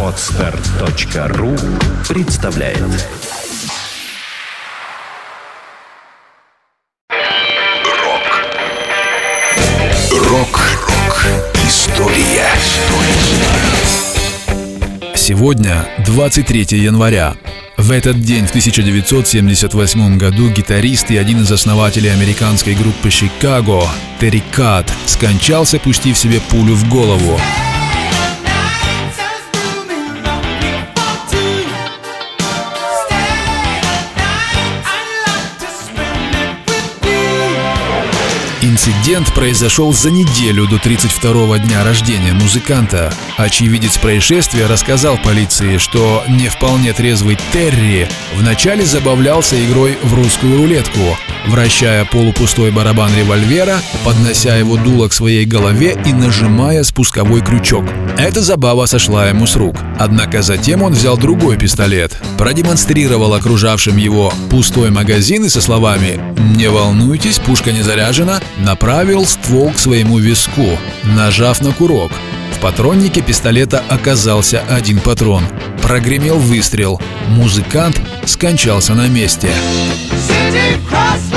Отстар.ру представляет. Рок. Рок-рок История. Сегодня 23 января. В этот день в 1978 году гитарист и один из основателей американской группы «Чикаго» Терри Кат скончался, пустив себе пулю в голову. Инцидент произошел за неделю до 32-го дня рождения музыканта. Очевидец происшествия рассказал полиции, что не вполне трезвый Терри вначале забавлялся игрой в русскую рулетку, вращая полупустой барабан револьвера, поднося его дуло к своей голове и нажимая спусковой крючок. Эта забава сошла ему с рук. Однако затем он взял другой пистолет, продемонстрировал окружавшим его пустой магазин и со словами «Не волнуйтесь, пушка не заряжена», направил ствол к своему виску, нажав на курок. В патроннике пистолета оказался один патрон. Прогремел выстрел. Музыкант скончался на месте.